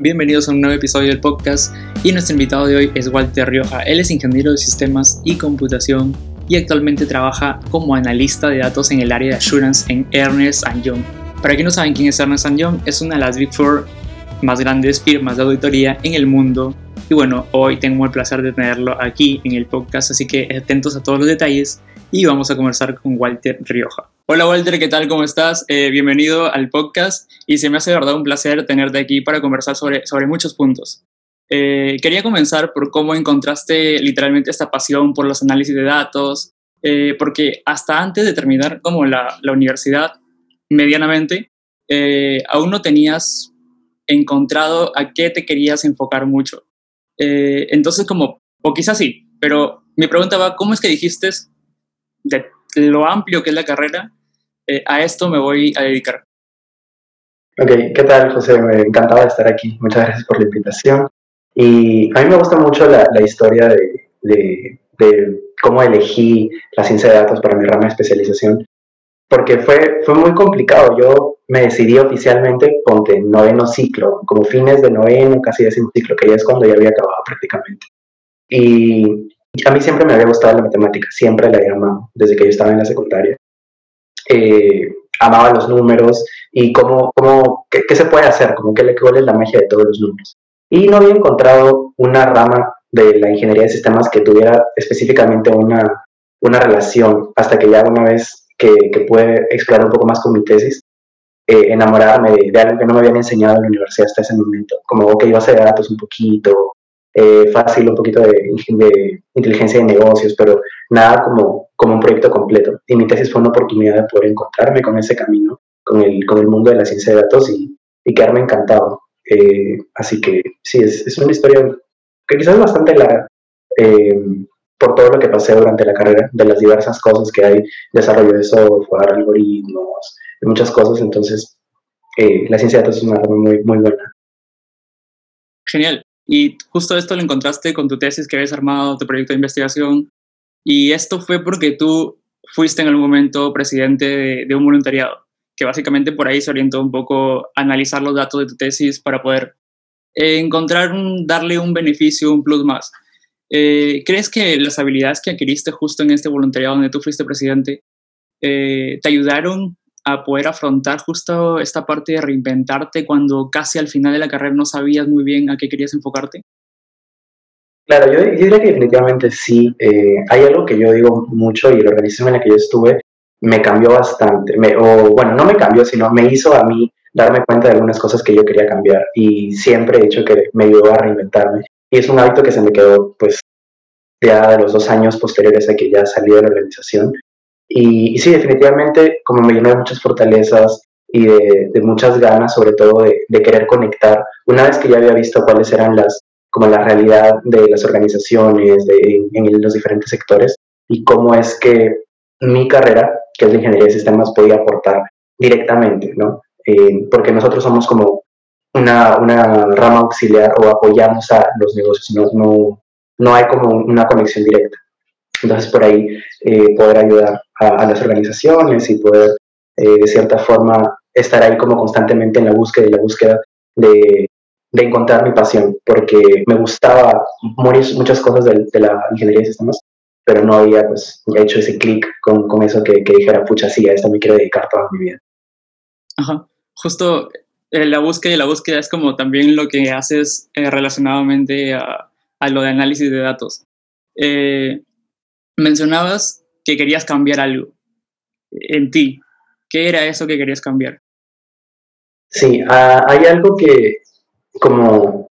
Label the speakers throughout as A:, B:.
A: Bienvenidos a un nuevo episodio del podcast y nuestro invitado de hoy es Walter Rioja. Él es ingeniero de sistemas y computación y actualmente trabaja como analista de datos en el área de assurance en Ernest Young. Para quienes no saben quién es Ernest Young, es una de las Big Four más grandes firmas de auditoría en el mundo. Y bueno, hoy tengo el placer de tenerlo aquí en el podcast, así que atentos a todos los detalles y vamos a conversar con Walter Rioja. Hola Walter, ¿qué tal? ¿Cómo estás? Eh, bienvenido al podcast y se me hace de verdad un placer tenerte aquí para conversar sobre, sobre muchos puntos. Eh, quería comenzar por cómo encontraste literalmente esta pasión por los análisis de datos, eh, porque hasta antes de terminar como la, la universidad medianamente, aún no tenías encontrado a qué te querías enfocar mucho. entonces como, o quizás sí, pero mi pregunta va, ¿cómo es que dijiste de lo amplio que es la carrera, eh, a esto me voy a dedicar.
B: Ok, ¿qué tal, José? Me encantaba estar aquí. Muchas gracias por la invitación. Y a mí me gusta mucho la, la historia de, cómo elegí la ciencia de datos para mi rama de especialización, porque fue, fue muy complicado. Yo me decidí oficialmente ponte noveno ciclo, como fines de noveno, casi décimo ciclo, que ya es cuando ya había acabado prácticamente. Y a mí siempre me había gustado la matemática, siempre la había amado, desde que yo estaba en la secundaria. Eh, amaba los números y cómo, cómo qué, se puede hacer, como que cuál es la magia de todos los números. Y no había encontrado una rama de la ingeniería de sistemas que tuviera específicamente una, una relación, hasta que ya una vez que, que pude explorar un poco más con mi tesis, eh, enamorarme de, de, algo que no me habían enseñado en la universidad hasta ese momento, como que iba a hacer datos un poquito, eh, fácil, un poquito de, inteligencia de negocios, pero nada como, como un proyecto completo. Y mi tesis fue una oportunidad de poder encontrarme con ese camino, con el, con el mundo de la ciencia de datos y, y quedarme encantado. Eh, así que sí, es, es, una historia que quizás es bastante larga eh, por todo lo que pasé durante la carrera, de las diversas cosas que hay, desarrollo de software, algoritmos, muchas cosas. Entonces, la ciencia de datos es una rama muy, muy buena.
A: Genial. Y justo esto lo encontraste con tu tesis que habías armado, tu proyecto de investigación. Y esto fue porque tú fuiste en algún momento presidente de, un voluntariado, que básicamente por ahí se orientó un poco a analizar los datos de tu tesis para poder encontrar, darle un beneficio, un plus más. Eh, ¿Crees que las habilidades que adquiriste justo en este voluntariado donde tú fuiste presidente eh, te ayudaron a poder afrontar justo esta parte de reinventarte cuando casi al final de la carrera no sabías muy bien a qué querías enfocarte?
B: Claro, yo, diría que definitivamente sí. Eh, hay algo que yo digo mucho y el organismo en el que yo estuve me cambió bastante. o bueno, no me cambió, sino me hizo a mí darme cuenta de algunas cosas que yo quería cambiar y siempre he dicho que me ayudó a reinventarme. Y es un hábito que se me quedó pues ya de los dos años posteriores a que ya salí de la organización y, sí, definitivamente, como me llenó de muchas fortalezas y de, de muchas ganas, sobre todo de, de, querer conectar, una vez que ya había visto cuáles eran las, como la realidad de las organizaciones de, en, los diferentes sectores y cómo es que mi carrera, que es la ingeniería de sistemas, podía aportar directamente, ¿no? Eh, porque nosotros somos como una, una, rama auxiliar o apoyamos a los negocios, no, no, no hay como una conexión directa. Entonces, por ahí eh, poder ayudar a, las organizaciones y poder, eh, de cierta forma, estar ahí como constantemente en la búsqueda y la búsqueda de, de encontrar mi pasión, porque me gustaba muchas cosas de, de, la ingeniería de sistemas, pero no había pues, hecho ese clic con, con, eso que, que, dijera, pucha, sí, a esto me quiero dedicar toda mi vida.
A: Ajá, justo eh, la búsqueda y la búsqueda es como también lo que haces eh, relacionadamente a, a, lo de análisis de datos. Eh, mencionabas que querías cambiar algo en ti. ¿Qué era eso que querías cambiar?
B: Sí, uh, hay algo que como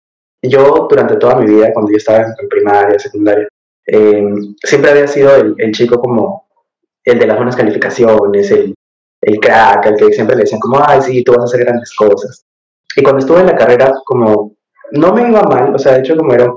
B: yo durante toda mi vida, cuando yo estaba en primaria, secundaria, eh, siempre había sido el, el, chico como el de las buenas calificaciones, el, el crack, el que siempre le decían como, ay, sí, tú vas a hacer grandes cosas. Y cuando estuve en la carrera, como no me iba mal, o sea, de hecho, como era,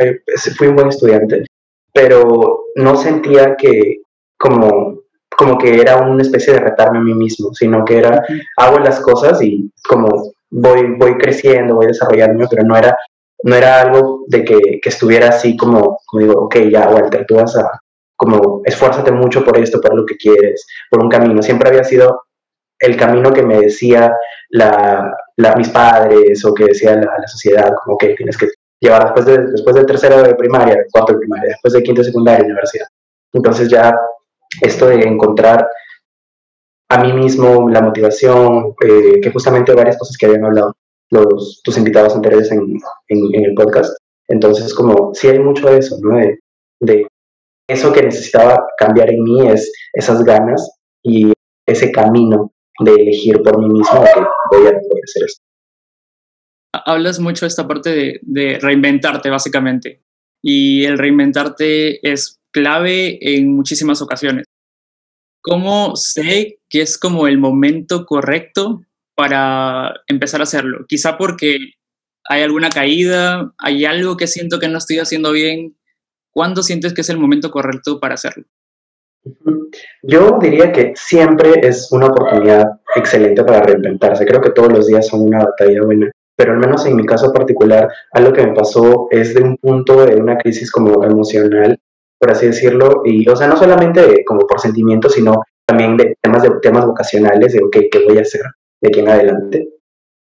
B: fui un buen estudiante, pero no sentía que como, como que era una especie de retarme a mí mismo, sino que era, hago las cosas y como voy, voy creciendo, voy desarrollándome, pero no era, no era algo de que, que estuviera así como, como digo, ok, ya, Walter, tú vas a, como, esfuérzate mucho por esto, por lo que quieres, por un camino. Siempre había sido el camino que me decía la, la, mis padres o que decía la, la sociedad, como que tienes que llevar después, de, después del tercero de primaria, cuarto de primaria, después de quinto de secundaria, universidad. Entonces ya esto de encontrar a mí mismo la motivación, eh, que justamente varias cosas que habían hablado los, tus invitados anteriores en, en, el podcast. Entonces, como sí hay mucho de eso, ¿no? De, de, eso que necesitaba cambiar en mí es esas ganas y ese camino de elegir por mí mismo que voy a hacer esto.
A: Hablas mucho de esta parte de, de reinventarte, básicamente. Y el reinventarte es clave en muchísimas ocasiones. ¿Cómo sé que es como el momento correcto para empezar a hacerlo? Quizá porque hay alguna caída, hay algo que siento que no estoy haciendo bien. ¿Cuándo sientes que es el momento correcto para hacerlo?
B: Yo diría que siempre es una oportunidad excelente para reinventarse. Creo que todos los días son una batalla buena, pero al menos en mi caso particular, algo que me pasó es de un punto de una crisis como emocional por así decirlo, y, o sea, no solamente como por sentimientos, sino también de temas, de temas vocacionales, de, ok, ¿qué voy a hacer de aquí en adelante?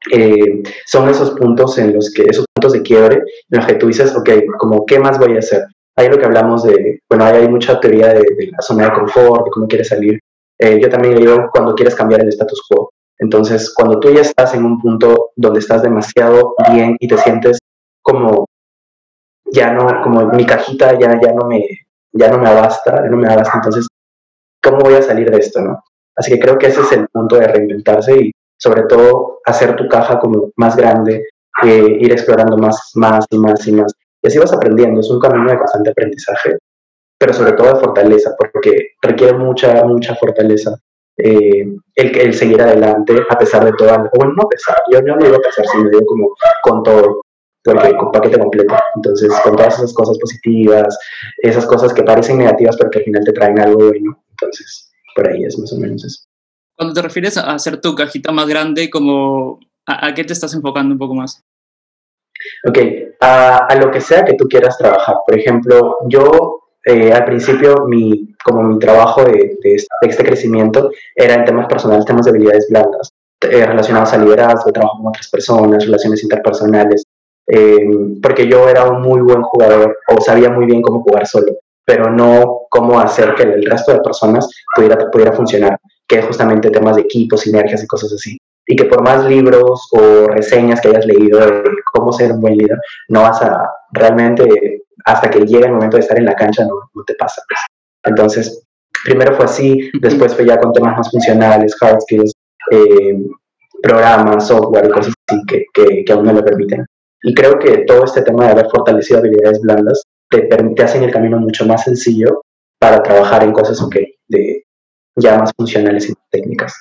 B: Eh, son esos puntos en los que, esos puntos de quiebre, en los que tú dices, ok, como, ¿qué más voy a hacer? Ahí lo que hablamos de, bueno, ahí hay mucha teoría de, la zona de confort, de cómo quieres salir. Eh, yo también digo cuando quieres cambiar el status quo. Entonces, cuando tú ya estás en un punto donde estás demasiado bien y te sientes como, ya no, como mi cajita ya, ya no me, ya no me abasta, ya no me abasta, entonces, ¿cómo voy a salir de esto, no? Así que creo que ese es el punto de reinventarse y sobre todo hacer tu caja como más grande, eh, ir explorando más, más y más y más. Y así vas aprendiendo, es un camino de constante aprendizaje, pero sobre todo de fortaleza, porque requiere mucha, mucha fortaleza eh, el, el seguir adelante a pesar de todo, bueno, no a pesar, yo, no digo a pesar, sino digo como con todo, porque con paquete completo. Entonces, con todas esas cosas positivas, esas cosas que parecen negativas, pero que al final te traen algo bueno. Entonces, por ahí es más o menos eso.
A: Cuando te refieres a hacer tu cajita más grande, como ¿a, qué te estás enfocando un poco más?
B: Ok, a, lo que sea que tú quieras trabajar. Por ejemplo, yo eh, al principio, mi, como mi trabajo de, de, este crecimiento era en temas personales, temas de habilidades blandas, eh, relacionados a liderazgo, trabajo con otras personas, relaciones interpersonales, eh, porque yo era un muy buen jugador o sabía muy bien cómo jugar solo, pero no cómo hacer que el resto de personas pudiera, pudiera funcionar, que es justamente temas de equipo, sinergias y cosas así. Y que por más libros o reseñas que hayas leído de cómo ser un buen líder, no vas a realmente, hasta que llegue el momento de estar en la cancha, no, no te pasa. Pues. Entonces, primero fue así, después fue ya con temas más funcionales, hard skills, eh, programas, software y cosas así que, que, que aún no lo permiten. Y creo que todo este tema de haber fortalecido habilidades blandas te, te hacen el camino mucho más sencillo para trabajar en cosas okay, ya más funcionales y técnicas.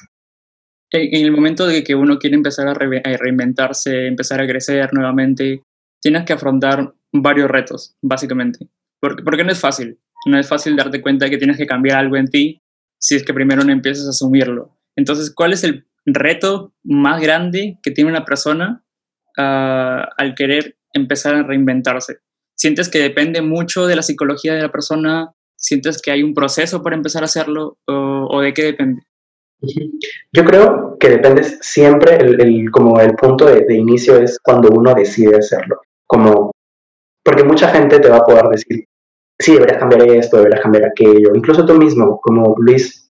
A: En el momento de que uno quiere empezar a, reinventarse, empezar a crecer nuevamente, tienes que afrontar varios retos, básicamente. Porque, porque no es fácil. No es fácil darte cuenta de que tienes que cambiar algo en ti si es que primero no empiezas a asumirlo. Entonces, ¿cuál es el reto más grande que tiene una persona al querer empezar a reinventarse? ¿Sientes que depende mucho de la psicología de la persona? ¿Sientes que hay un proceso para empezar a hacerlo? ¿O, de qué depende?
B: Yo creo que depende siempre, el, como el punto de, inicio es cuando uno decide hacerlo. Como, porque mucha gente te va a poder decir, sí, deberías cambiar esto, deberías cambiar aquello. Incluso tú mismo, como Luis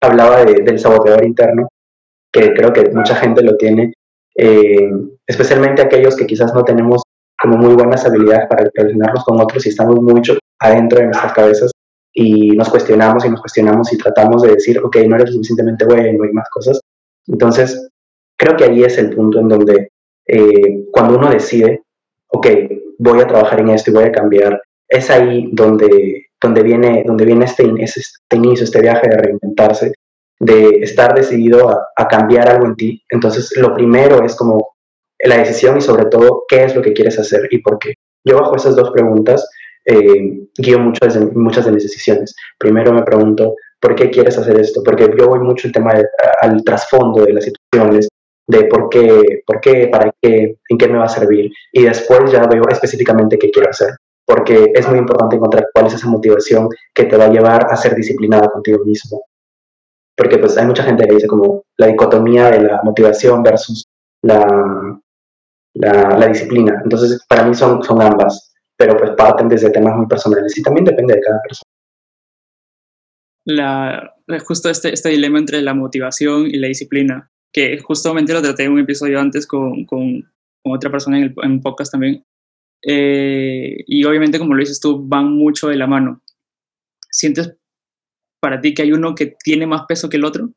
B: hablaba del saboteador interno, que creo que mucha gente lo tiene, eh, especialmente aquellos que quizás no tenemos como muy buenas habilidades para relacionarnos con otros y estamos mucho adentro de nuestras cabezas y nos cuestionamos y nos cuestionamos y tratamos de decir, ok, no eres suficientemente bueno y más cosas. Entonces, creo que ahí es el punto en donde eh, cuando uno decide, ok, voy a trabajar en esto y voy a cambiar, es ahí donde, donde viene, donde viene este, este inicio, este viaje de reinventarse, de estar decidido a, cambiar algo en ti. Entonces, lo primero es como la decisión y sobre todo qué es lo que quieres hacer y por qué. Yo bajo esas dos preguntas eh, guío muchas de, muchas de mis decisiones. Primero me pregunto, ¿por qué quieres hacer esto? Porque yo voy mucho el tema al trasfondo de las situaciones, de por qué, por qué, para qué, en qué me va a servir. Y después ya veo específicamente qué quiero hacer. Porque es muy importante encontrar cuál es esa motivación que te va a llevar a ser disciplinada contigo mismo porque pues hay mucha gente que dice como la dicotomía de la motivación versus la, la, disciplina. Entonces, para mí son, son ambas, pero pues parten desde temas muy personales y también depende de cada persona.
A: La, justo este, este dilema entre la motivación y la disciplina, que justamente lo traté en un episodio antes con, con, otra persona en el en podcast también. Eh, y obviamente, como lo dices tú, van mucho de la mano. ¿Sientes para ti que hay uno que tiene más peso que el otro?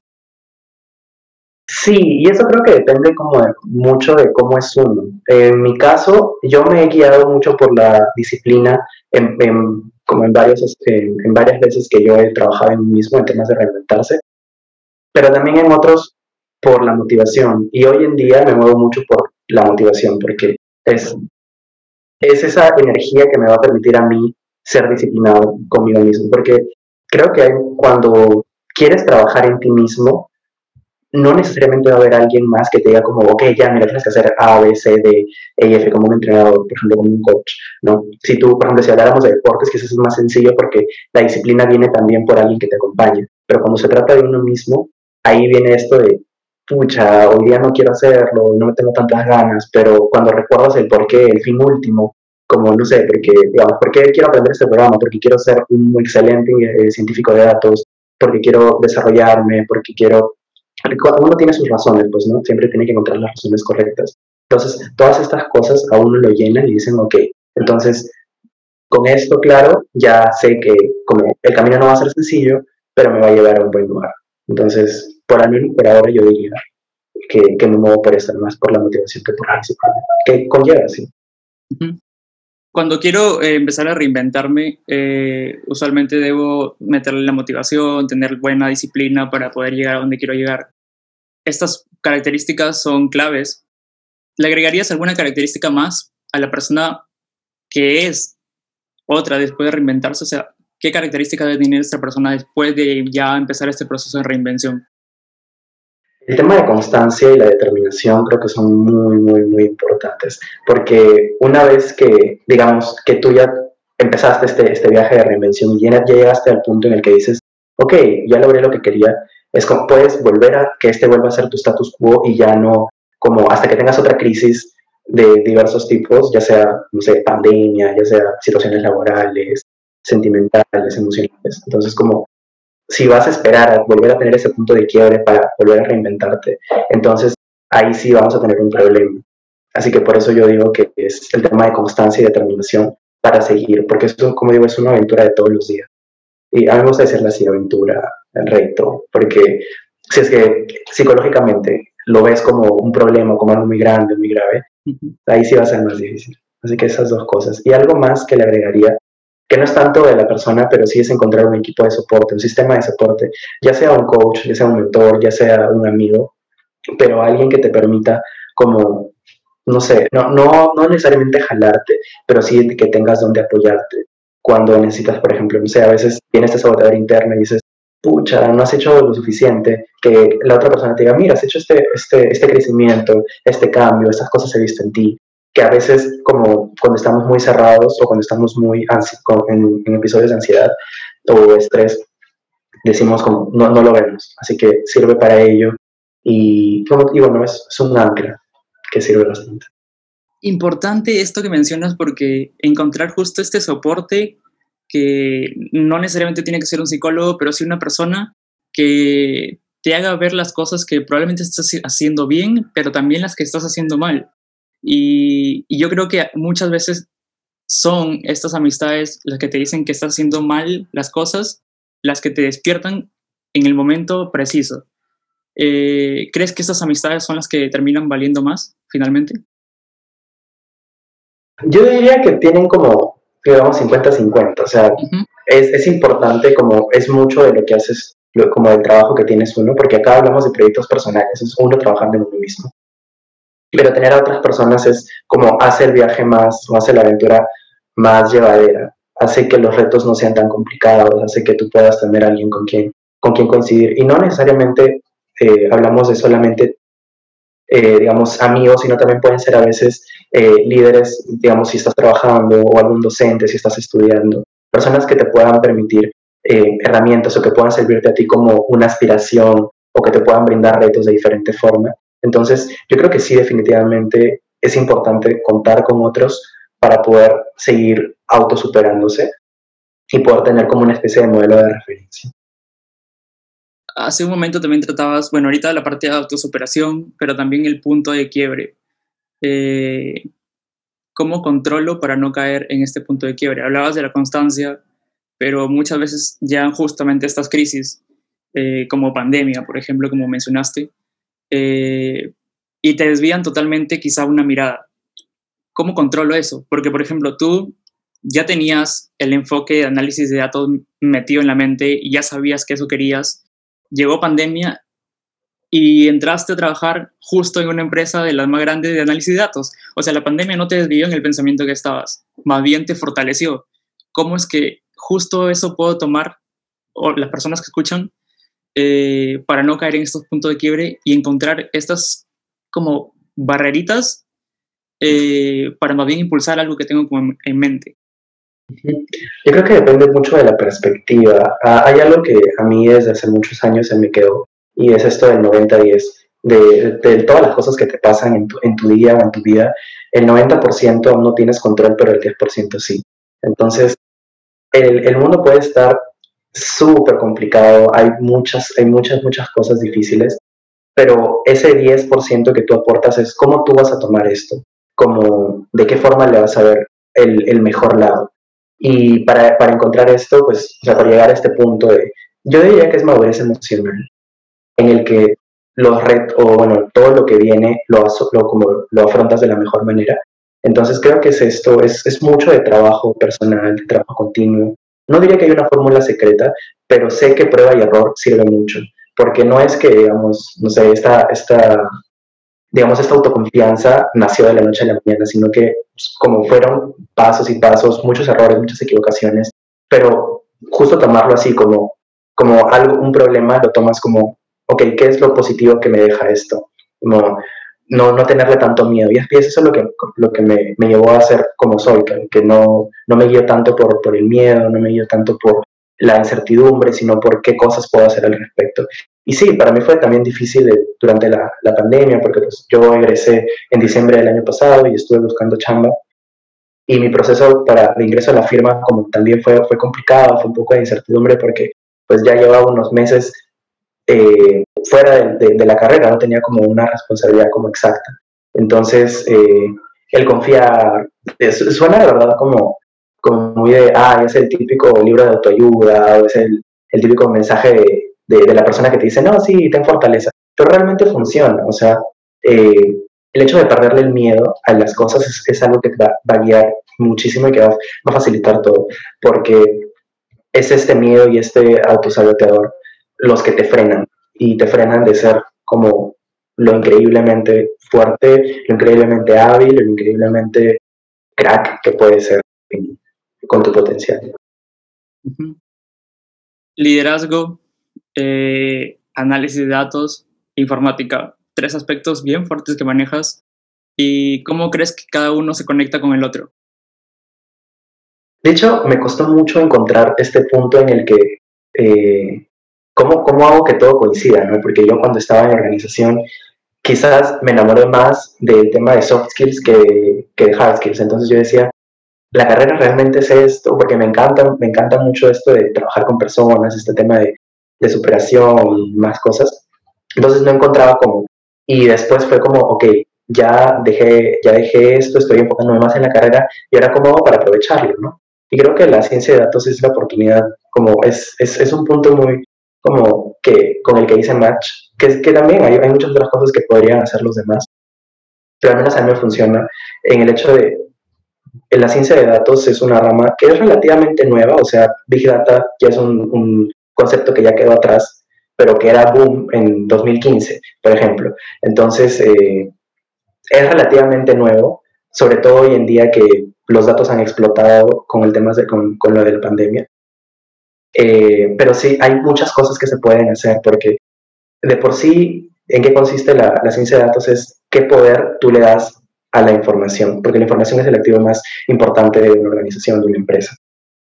B: Sí, y eso creo que depende como mucho de cómo es uno. En mi caso, yo me he guiado mucho por la disciplina, en, como en, varios, este, en, varias veces que yo he trabajado en mí mismo en temas de reinventarse, pero también en otros por la motivación. Y hoy en día me muevo mucho por la motivación, porque es, es esa energía que me va a permitir a mí ser disciplinado conmigo mismo, porque creo que cuando quieres trabajar en ti mismo, no necesariamente va a haber alguien más que te diga como, ok, ya, mira, tienes que hacer A, B, C, D, E F como un entrenador, por ejemplo, como un coach, ¿no? Si tú, por ejemplo, si habláramos de deportes, quizás es más sencillo porque la disciplina viene también por alguien que te acompañe, pero cuando se trata de uno mismo, ahí viene esto de, pucha, hoy día no quiero hacerlo, no me tengo tantas ganas, pero cuando recuerdas el por qué, el fin último, como, no sé, porque, digamos, ¿por qué quiero aprender este programa? Porque quiero ser un excelente eh, científico de datos, porque quiero desarrollarme, porque quiero uno tiene sus razones, pues, ¿no? Siempre tiene que encontrar las razones correctas. Entonces, todas estas cosas a uno lo llenan y dicen, ok, entonces, con esto claro, ya sé que como el camino no va a ser sencillo, pero me va a llevar a un buen lugar. Entonces, por menos por ahora yo diría que, que me muevo por esto, más por la motivación que por la que conlleva, sí.
A: Cuando quiero eh, empezar a reinventarme, eh, usualmente debo meterle la motivación, tener buena disciplina para poder llegar a donde quiero llegar. Estas características son claves. ¿Le agregarías alguna característica más a la persona que es otra después de reinventarse? O sea, ¿qué características debe tener esta persona después de ya empezar este proceso de reinvención?
B: El tema de constancia y la determinación creo que son muy, muy, muy importantes, porque una vez que, digamos, que tú ya empezaste este, este viaje de reinvención y ya llegaste al punto en el que dices, ok, ya logré lo que quería, es como puedes volver a que este vuelva a ser tu status quo y ya no, como hasta que tengas otra crisis de diversos tipos, ya sea, no sé, pandemia, ya sea situaciones laborales, sentimentales, emocionales. Entonces, como si vas a esperar a volver a tener ese punto de quiebre para volver a reinventarte, entonces ahí sí vamos a tener un problema. Así que por eso yo digo que es el tema de constancia y determinación para seguir, porque esto, como digo, es una aventura de todos los días. Y a mí me gusta decirle así, aventura, el reto, porque si es que psicológicamente lo ves como un problema, como algo muy grande, muy grave, ahí sí va a ser más difícil. Así que esas dos cosas. Y algo más que le agregaría que no es tanto de la persona, pero sí es encontrar un equipo de soporte, un sistema de soporte, ya sea un coach, ya sea un mentor, ya sea un amigo, pero alguien que te permita como, no sé, no, no, no necesariamente jalarte, pero sí que tengas donde apoyarte cuando necesitas, por ejemplo, no sé, a veces viene este sabotador interno y dices, pucha, no has hecho lo suficiente, que la otra persona te diga, mira, has hecho este, este, este crecimiento, este cambio, estas cosas he visto en ti, que a veces como cuando estamos muy cerrados o cuando estamos muy en, en, episodios de ansiedad o estrés, decimos como no, no lo vemos. Así que sirve para ello y, bueno, es, es un ancla que sirve bastante.
A: Importante esto que mencionas porque encontrar justo este soporte que no necesariamente tiene que ser un psicólogo, pero sí una persona que te haga ver las cosas que probablemente estás haciendo bien, pero también las que estás haciendo mal. Y, yo creo que muchas veces son estas amistades las que te dicen que estás haciendo mal las cosas, las que te despiertan en el momento preciso. Eh, ¿Crees que estas amistades son las que terminan valiendo más finalmente?
B: Yo diría que tienen como, digamos, 50-50. O sea, es, es, importante, como es mucho de lo que haces, como del trabajo que tienes uno, porque acá hablamos de proyectos personales, es uno trabajando en uno mismo pero tener a otras personas es como hace el viaje más o hace la aventura más llevadera, hace que los retos no sean tan complicados, hace que tú puedas tener a alguien con quien, con quien coincidir. Y no necesariamente eh, hablamos de solamente, eh, digamos, amigos, sino también pueden ser a veces eh, líderes, digamos, si estás trabajando o algún docente, si estás estudiando, personas que te puedan permitir herramientas o que puedan servirte a ti como una aspiración o que te puedan brindar retos de diferente forma Entonces, yo creo que sí, definitivamente es importante contar con otros para poder seguir autosuperándose y poder tener como una especie de modelo de referencia.
A: Hace un momento también tratabas, bueno, ahorita la parte de autosuperación, pero también el punto de quiebre. Eh, ¿Cómo controlo para no caer en este punto de quiebre? Hablabas de la constancia, pero muchas veces ya justamente estas crisis, eh, como pandemia, por ejemplo, como mencionaste, eh, y te desvían totalmente quizá una mirada. ¿Cómo controlo eso? Porque, por ejemplo, tú ya tenías el enfoque de análisis de datos metido en la mente y ya sabías que eso querías. Llegó pandemia y entraste a trabajar justo en una empresa de las más grandes de análisis de datos. O sea, la pandemia no te desvió en el pensamiento que estabas, más bien te fortaleció. ¿Cómo es que justo eso puedo tomar, o las personas que escuchan, eh, para no caer en estos puntos de quiebre y encontrar estas como barreritas eh, para más bien impulsar algo que tengo en mente?
B: Yo creo que depende mucho de la perspectiva. Hay algo que a mí desde hace muchos años se me quedó y es esto del 90-10. De, de, todas las cosas que te pasan en tu, en tu día o en tu vida, el 90% no tienes control, pero el 10% sí. Entonces, el, el mundo puede estar súper complicado, hay muchas, hay muchas, muchas cosas difíciles, pero ese 10% que tú aportas es cómo tú vas a tomar esto, como de qué forma le vas a ver el, el mejor lado. Y para, para, encontrar esto, pues, o sea, para llegar a este punto de, yo diría que es madurez emocional, en el que los retos, o bueno, todo lo que viene lo, lo, como, lo afrontas de la mejor manera. Entonces creo que es esto, es, es mucho de trabajo personal, de trabajo continuo. No diría que hay una fórmula secreta, pero sé que prueba y error sirve mucho, porque no es que, digamos, no sé, esta, esta, digamos, esta autoconfianza nació de la noche a la mañana, sino que pues, como fueron pasos y pasos, muchos errores, muchas equivocaciones, pero justo tomarlo así como, como algo, un problema, lo tomas como ok, ¿qué es lo positivo que me deja esto? No, no, no tenerle tanto miedo. Y eso es lo que, lo que me, me llevó a ser como soy, que, no, no me guío tanto por, por el miedo, no me guío tanto por la incertidumbre, sino por qué cosas puedo hacer al respecto. Y sí, para mí fue también difícil durante la, la, pandemia, porque pues, yo egresé en diciembre del año pasado y estuve buscando chamba. Y mi proceso para el ingreso a la firma como también fue, fue complicado, fue un poco de incertidumbre porque pues ya llevaba unos meses eh, fuera de, la carrera, no tenía como una responsabilidad como exacta. Entonces, eh, el confiar, suena de verdad como, como muy de, ah, es el típico libro de autoayuda, o es el, el típico mensaje de, de, la persona que te dice, no, sí, ten fortaleza, pero realmente funciona, o sea, eh, el hecho de perderle el miedo a las cosas es, algo que va, va, a guiar muchísimo y que va, a facilitar todo, porque es este miedo y este autosaboteador los que te frenan y te frenan de ser como lo increíblemente fuerte, lo increíblemente hábil, lo increíblemente crack que puede ser con tu potencial.
A: Liderazgo, eh, análisis de datos, informática, tres aspectos bien fuertes que manejas. ¿Y cómo crees que cada uno se conecta con el otro?
B: De hecho, me costó mucho encontrar este punto en el que eh, ¿cómo, ¿cómo hago que todo coincida? ¿no? Porque yo cuando estaba en organización quizás me enamoré más del tema de soft skills que, que de hard skills. Entonces yo decía, la carrera realmente es esto, porque me encanta, me encanta mucho esto de trabajar con personas, este tema de, de superación y más cosas. Entonces no encontraba cómo. Y después fue como, ok, ya dejé, ya dejé esto, estoy enfocándome más en la carrera y ahora cómo hago para aprovecharlo, ¿no? Y creo que la ciencia de datos es la oportunidad, como es, es, es un punto muy, como que con el que hice match, que, que también hay, hay muchas otras cosas que podrían hacer los demás, pero al menos a mí me funciona en el hecho de la ciencia de datos es una rama que es relativamente nueva, o sea, Big Data ya es un concepto que ya quedó atrás, pero que era boom en 2015, por ejemplo. Entonces, eh, es relativamente nuevo, sobre todo hoy en día que los datos han explotado con el tema de, con, con lo de la pandemia. Eh, pero sí, hay muchas cosas que se pueden hacer porque de por sí, ¿en qué consiste la, la, ciencia de datos? Es qué poder tú le das a la información, porque la información es el activo más importante de una organización, de una empresa.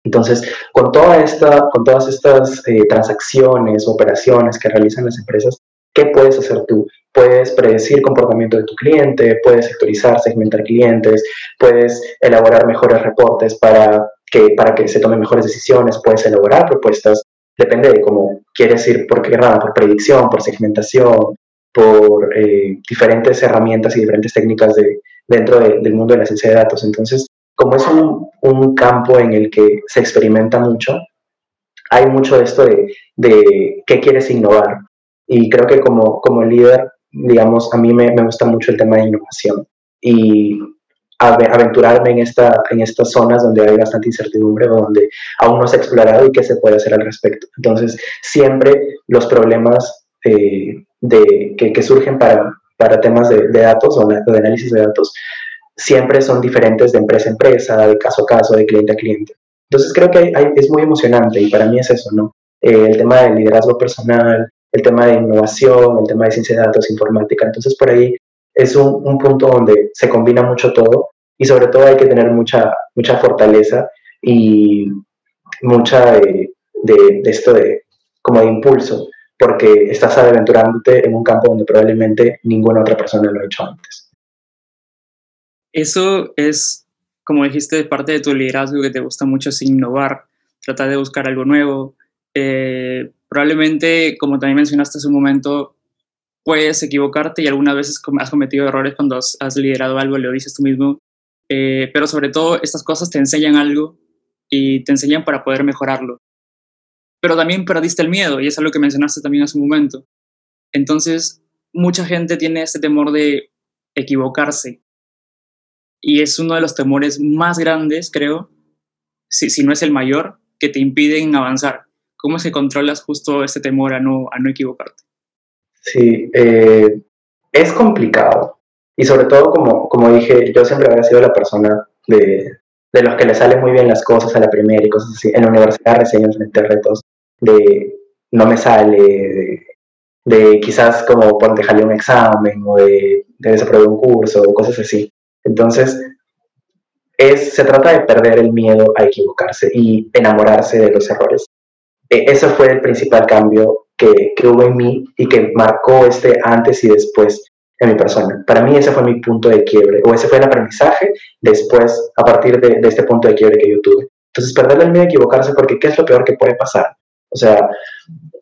B: Entonces, con, toda esta, con todas estas eh, transacciones, operaciones que realizan las empresas, ¿qué puedes hacer tú puedes predecir comportamiento de tu cliente, puedes sectorizar, segmentar clientes, puedes elaborar mejores reportes para que, para que se tomen mejores decisiones, puedes elaborar propuestas, depende de cómo quieres ir, por qué por predicción, por segmentación, por eh, diferentes herramientas y diferentes técnicas de, dentro del mundo de la ciencia de datos. Entonces, como es un, un, campo en el que se experimenta mucho, hay mucho de esto de, de qué quieres innovar. Y creo que como, como líder, digamos, a mí me, me gusta mucho el tema de innovación y aventurarme en, esta, en estas zonas donde hay bastante incertidumbre o donde aún no se ha explorado y qué se puede hacer al respecto. Entonces, siempre los problemas eh, de, que, que, surgen para, para temas de, de datos o de análisis de datos siempre son diferentes de empresa a empresa, de caso a caso, de cliente a cliente. Entonces, creo que es muy emocionante y para mí es eso, ¿no? Eh, el tema del liderazgo personal, el tema de innovación, el tema de ciencia de datos, informática. Entonces, por ahí es un, un, punto donde se combina mucho todo y sobre todo hay que tener mucha, mucha fortaleza y mucha de, de esto de como de impulso, porque estás aventurándote en un campo donde probablemente ninguna otra persona lo ha hecho antes.
A: Eso es, como dijiste, parte de tu liderazgo que te gusta mucho es innovar, tratar de buscar algo nuevo, eh, probablemente, como también mencionaste hace un momento, puedes equivocarte y algunas veces has cometido errores cuando has, liderado algo, lo dices tú mismo, eh, pero sobre todo estas cosas te enseñan algo y te enseñan para poder mejorarlo. Pero también perdiste el miedo y es algo que mencionaste también hace un momento. Entonces, mucha gente tiene este temor de equivocarse y es uno de los temores más grandes, creo, si, si no es el mayor, que te impiden avanzar. ¿Cómo se controlas justo ese temor a no, a no equivocarte?
B: Sí, eh, es complicado. Y sobre todo, como, como dije, yo siempre había sido la persona de, de los que le salen muy bien las cosas a la primera y cosas así. En la universidad recién enfrenté retos de no me sale, de, de quizás como por dejarle un examen o de, de desaprobar un curso o cosas así. Entonces, es, se trata de perder el miedo a equivocarse y enamorarse de los errores. E, ese fue el principal cambio que, que, hubo en mí y que marcó este antes y después en mi persona. Para mí ese fue mi punto de quiebre, o ese fue el aprendizaje después, a partir de, de este punto de quiebre que yo tuve. Entonces, perder el miedo a equivocarse, porque ¿qué es lo peor que puede pasar? O sea,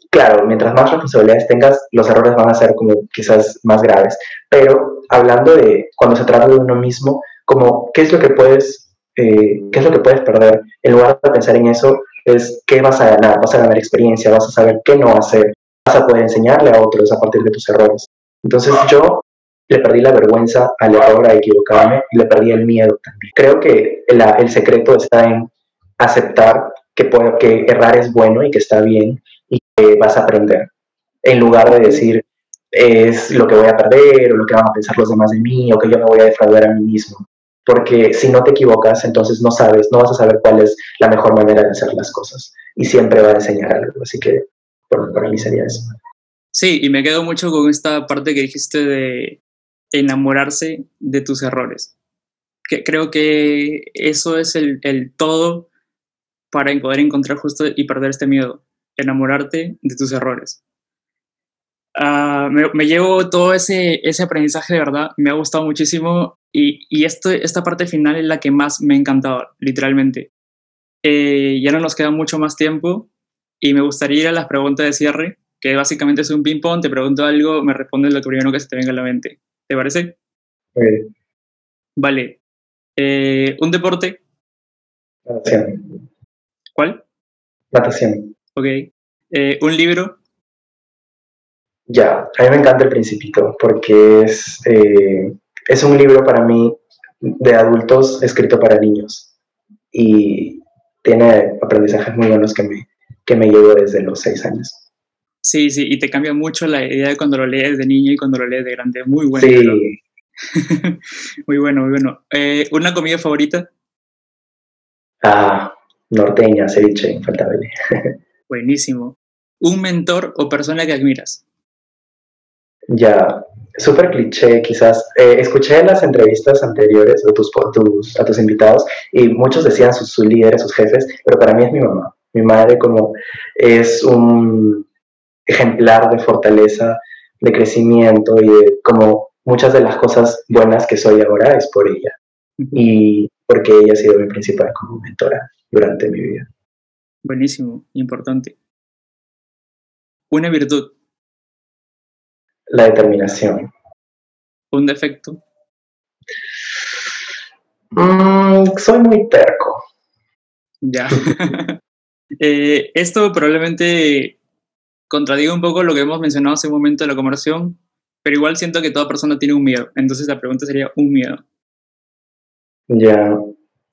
B: claro, mientras más responsabilidades tengas, los errores van a ser como quizás más graves. Pero hablando de cuando se trata de uno mismo, como qué es lo que puedes, eh, qué es lo que puedes perder, en lugar de pensar en eso, es qué vas a ganar, vas a ganar experiencia, vas a saber qué no hacer, vas a poder enseñarle a otros a partir de tus errores. Entonces yo le perdí la vergüenza al error, a equivocarme, y le perdí el miedo también. Creo que la, el secreto está en aceptar que, puede, que errar es bueno y que está bien y que vas a aprender, en lugar de decir es lo que voy a perder o lo que van a pensar los demás de mí o que yo me voy a defraudar a mí mismo porque si no te equivocas, entonces no sabes, no vas a saber cuál es la mejor manera de hacer las cosas y siempre va a enseñar algo, así que para mí sería eso.
A: Sí, y me quedo mucho con esta parte que dijiste de enamorarse de tus errores. Que creo que eso es el, el todo para poder encontrar justo y perder este miedo, enamorarte de tus errores. Uh, me, me, llevo todo ese, ese aprendizaje de verdad, me ha gustado muchísimo y, y esto, esta parte final es la que más me ha encantado, literalmente. Eh, ya no nos queda mucho más tiempo y me gustaría ir a las preguntas de cierre, que básicamente es un ping-pong, te pregunto algo, me respondes lo primero que se te venga a la mente. ¿Te parece?
B: Sí.
A: Vale. Eh, ¿Un deporte?
B: Natación.
A: ¿Cuál?
B: Natación.
A: Ok. Eh, ¿Un libro?
B: Ya, a mí me encanta El Principito porque es, eh, es un libro para mí de adultos escrito para niños y tiene aprendizajes muy buenos que me, que me llevo desde los seis años.
A: Sí, sí, y te cambia mucho la idea de cuando lo lees de niño y cuando lo lees de grande. Muy bueno.
B: Sí.
A: muy bueno, muy bueno. Eh, ¿Una comida favorita?
B: Ah, norteña, ceviche, infaltable.
A: Buenísimo. ¿Un mentor o persona que admiras?
B: Ya, súper cliché quizás. Eh, escuché las entrevistas anteriores de tus, tus, a tus invitados y muchos decían sus, sus, líderes, sus jefes, pero para mí es mi mamá. Mi madre como es un ejemplar de fortaleza de crecimiento y de como muchas de las cosas buenas que soy ahora es por ella. Y porque ella ha sido mi principal como mentora durante mi vida.
A: Buenísimo, importante. Una virtud.
B: La determinación.
A: Un defecto.
B: Mm, soy muy terco.
A: Ya. Eh, esto probablemente contradiga un poco lo que hemos mencionado hace un momento de la conversión, pero igual siento que toda persona tiene un miedo. Entonces la pregunta sería un miedo.
B: Ya.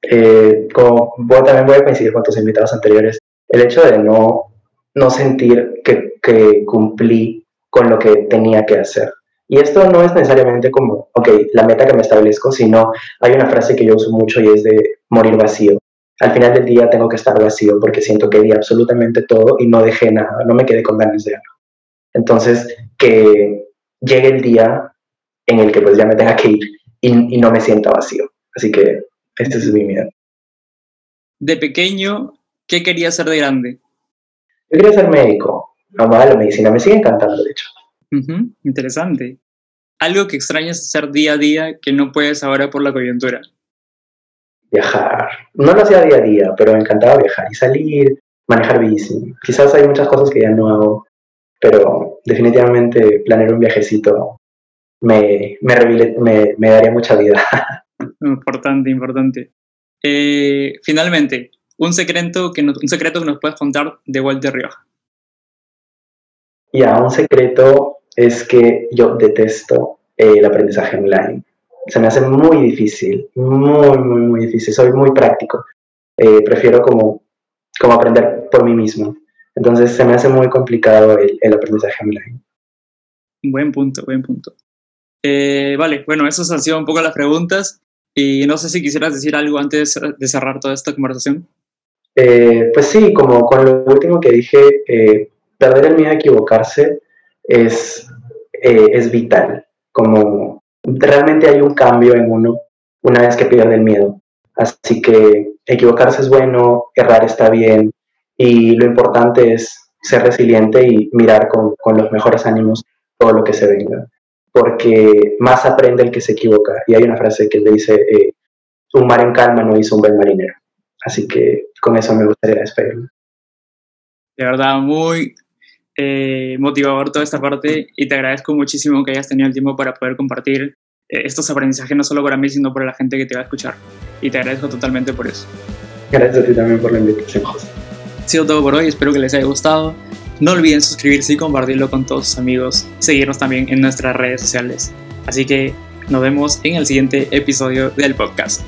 B: Eh, como también voy a coincidir con tus invitados anteriores, el hecho de no, no sentir que, que cumplí con lo que tenía que hacer. Y esto no es necesariamente como, ok, la meta que me establezco, sino hay una frase que yo uso mucho y es de morir vacío. Al final del día tengo que estar vacío porque siento que di absolutamente todo y no dejé nada, no me quedé con ganas de algo. Entonces, que llegue el día en el que pues ya me tenga que ir y, y no me sienta vacío. Así que este es mi miedo.
A: De pequeño, ¿qué quería ser de grande?
B: Yo quería ser médico. Amaba la medicina, me sigue encantando, de hecho.
A: Interesante. Algo que extrañas hacer día a día que no puedes ahora por la coyuntura.
B: Viajar. No lo hacía día a día, pero me encantaba viajar y salir, manejar bici. Quizás hay muchas cosas que ya no hago, pero definitivamente planear un viajecito me, me, me daría mucha vida.
A: Importante, importante. Eh, finalmente, un secreto, que nos, un secreto que nos puedes contar de Walter Rioja.
B: Ya, un secreto es que yo detesto eh, el aprendizaje online. Se me hace muy difícil, muy, muy, muy difícil. Soy muy práctico. Eh, prefiero como, como aprender por mí mismo. Entonces se me hace muy complicado el, el aprendizaje online.
A: Buen punto, buen punto. vale, bueno, esas han sido un poco las preguntas. Y no sé si quisieras decir algo antes de cerrar toda esta conversación.
B: Eh, pues sí, como con lo último que dije, eh, perder el miedo a equivocarse es, eh, es vital. Como realmente hay un cambio en uno una vez que pierde el miedo. Así que equivocarse es bueno, errar está bien y lo importante es ser resiliente y mirar con, con los mejores ánimos todo lo que se venga porque más aprende el que se equivoca. Y hay una frase que le dice, eh, un mar en calma no hizo un buen marinero. Así que con eso me gustaría despedirme.
A: De verdad, muy eh, motivador toda esta parte y te agradezco muchísimo que hayas tenido el tiempo para poder compartir eh, estos aprendizajes no solo para mí, sino para la gente que te va a escuchar. Y te agradezco totalmente por eso.
B: Gracias a ti también por la invitación, José.
A: Ha sido todo por hoy, espero que les haya gustado. No olviden suscribirse y compartirlo con todos sus amigos, seguirnos también en nuestras redes sociales. Así que nos vemos en el siguiente episodio del podcast.